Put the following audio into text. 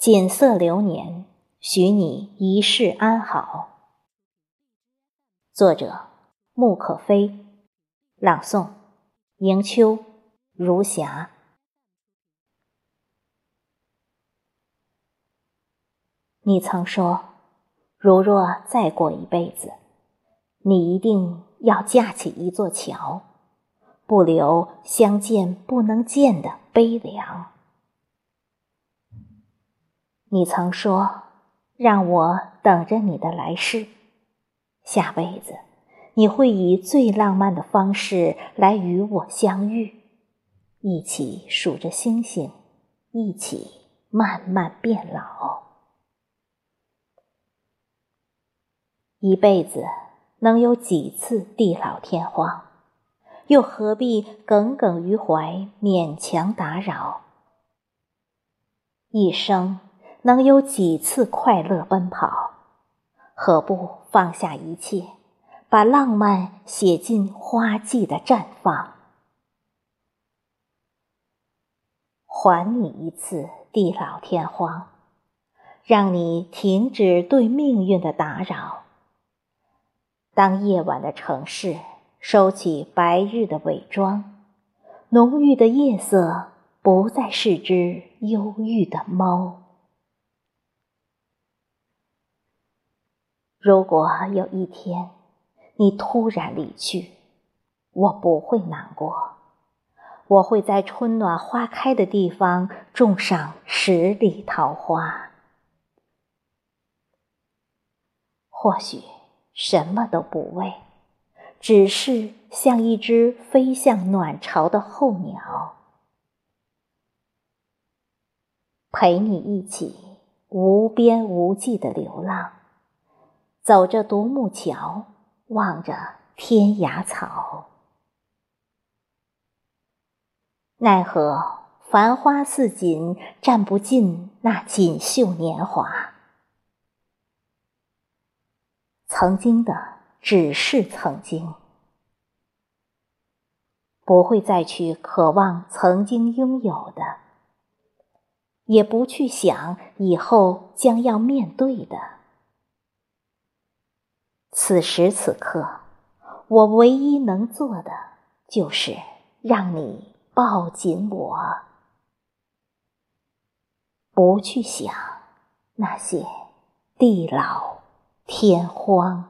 锦瑟流年，许你一世安好。作者：穆可飞，朗诵：迎秋，如霞。你曾说，如若再过一辈子，你一定要架起一座桥，不留相见不能见的悲凉。你曾说，让我等着你的来世，下辈子你会以最浪漫的方式来与我相遇，一起数着星星，一起慢慢变老。一辈子能有几次地老天荒，又何必耿耿于怀，勉强打扰？一生能有几次快乐奔跑，何不放下一切，把浪漫写进花季的绽放？还你一次地老天荒，让你停止对命运的打扰。当夜晚的城市收起白日的伪装，浓郁的夜色不再是只忧郁的猫。如果有一天你突然离去，我不会难过，我会在春暖花开的地方种上十里桃花。或许。什么都不为，只是像一只飞向暖巢的候鸟，陪你一起无边无际的流浪，走着独木桥，望着天涯草。奈何繁花似锦，占不尽那锦绣年华。曾经的只是曾经，不会再去渴望曾经拥有的，也不去想以后将要面对的。此时此刻，我唯一能做的，就是让你抱紧我，不去想那些地老。天荒。